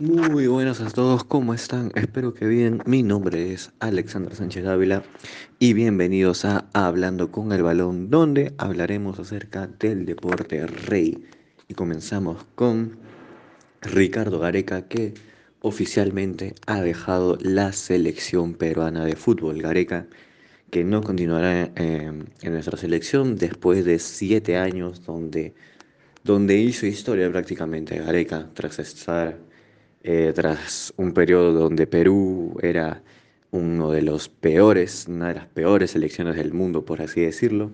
Muy buenas a todos, ¿cómo están? Espero que bien. Mi nombre es Alexander Sánchez Ávila y bienvenidos a Hablando con el Balón, donde hablaremos acerca del deporte rey. Y comenzamos con Ricardo Gareca, que oficialmente ha dejado la selección peruana de fútbol. Gareca, que no continuará en nuestra selección después de siete años donde, donde hizo historia prácticamente Gareca tras estar eh, tras un periodo donde Perú era uno de los peores, una de las peores selecciones del mundo, por así decirlo,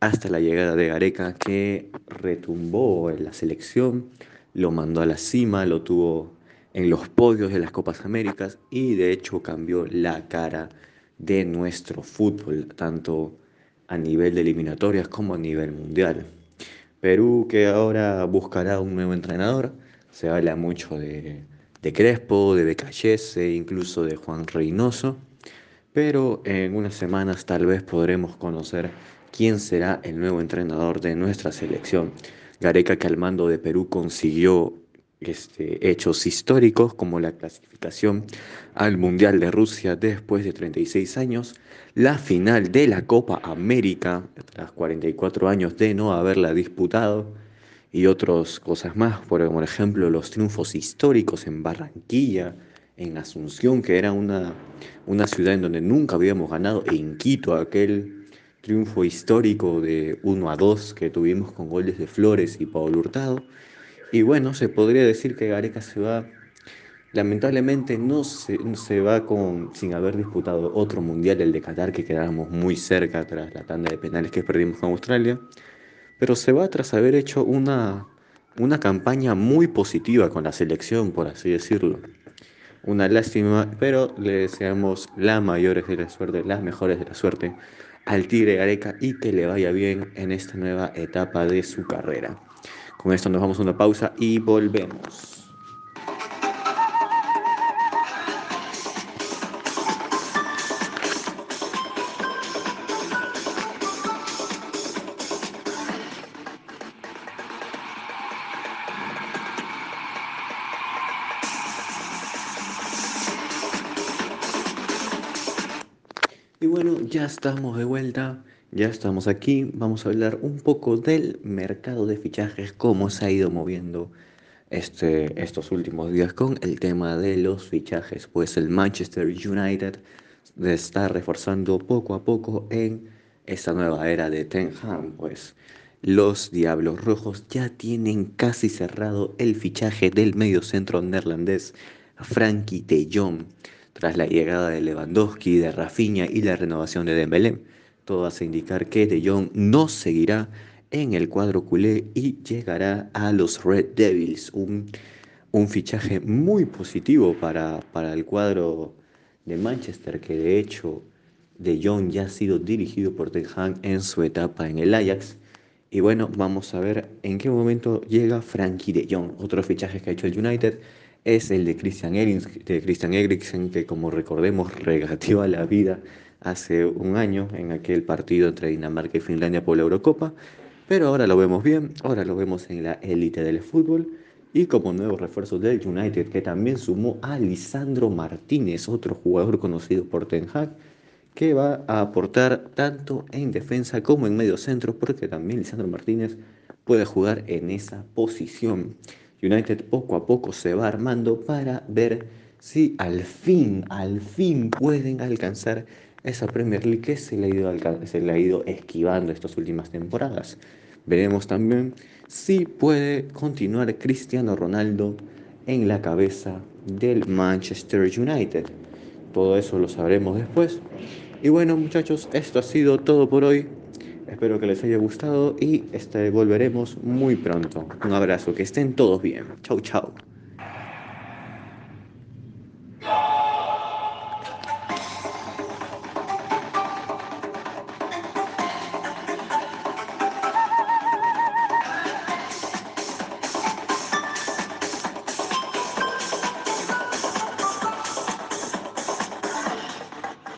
hasta la llegada de Gareca que retumbó en la selección, lo mandó a la cima, lo tuvo en los podios de las Copas Américas y de hecho cambió la cara de nuestro fútbol, tanto a nivel de eliminatorias como a nivel mundial. Perú que ahora buscará un nuevo entrenador, se habla mucho de de Crespo, de Becallese, incluso de Juan Reynoso, pero en unas semanas tal vez podremos conocer quién será el nuevo entrenador de nuestra selección. Gareca que al mando de Perú consiguió este, hechos históricos como la clasificación al Mundial de Rusia después de 36 años, la final de la Copa América tras 44 años de no haberla disputado, y otras cosas más, por ejemplo los triunfos históricos en Barranquilla, en Asunción, que era una, una ciudad en donde nunca habíamos ganado, en Quito, aquel triunfo histórico de 1 a 2 que tuvimos con goles de Flores y Pablo Hurtado. Y bueno, se podría decir que Gareca se va, lamentablemente no se, se va con, sin haber disputado otro mundial, el de Qatar, que quedábamos muy cerca tras la tanda de penales que perdimos con Australia pero se va tras haber hecho una, una campaña muy positiva con la selección, por así decirlo. Una lástima, pero le deseamos las mayores de la suerte, las mejores de la suerte al Tigre Gareca y que le vaya bien en esta nueva etapa de su carrera. Con esto nos vamos a una pausa y volvemos. Ya estamos de vuelta, ya estamos aquí. Vamos a hablar un poco del mercado de fichajes, cómo se ha ido moviendo este, estos últimos días con el tema de los fichajes. Pues el Manchester United está reforzando poco a poco en esta nueva era de Ten Hag. Pues los Diablos Rojos ya tienen casi cerrado el fichaje del mediocentro neerlandés Frankie de Jong tras la llegada de Lewandowski, de Rafinha y la renovación de Dembélé. Todo hace indicar que De Jong no seguirá en el cuadro culé y llegará a los Red Devils, un, fichaje muy positivo para, para el cuadro de Manchester, que de hecho De Jong ya ha sido dirigido por Ten Hag en su etapa en el Ajax. Y bueno, vamos a ver en qué momento llega Frankie de Jong, otro fichaje que ha hecho el United es el de Christian, Eriksen, que como recordemos regateó la vida hace un año en aquel partido entre Dinamarca y Finlandia por la Eurocopa, pero ahora lo vemos bien, ahora lo vemos en la élite del fútbol y como nuevo refuerzo del United que también sumó a Lisandro Martínez, otro jugador conocido por Ten Hag, que va a aportar tanto en defensa como en medio centro, porque también Lisandro Martínez puede jugar en esa posición. United poco a poco se va armando para ver si al fin, al fin pueden alcanzar esa Premier League que se le ha ido, se le ha ido esquivando estas últimas temporadas. Veremos también si puede continuar Cristiano Ronaldo en la cabeza del Manchester United. Todo eso lo sabremos después. Y bueno muchachos, esto ha sido todo por hoy. Espero que les haya gustado y este, volveremos muy pronto. Un abrazo, que estén todos bien. Chau, chau.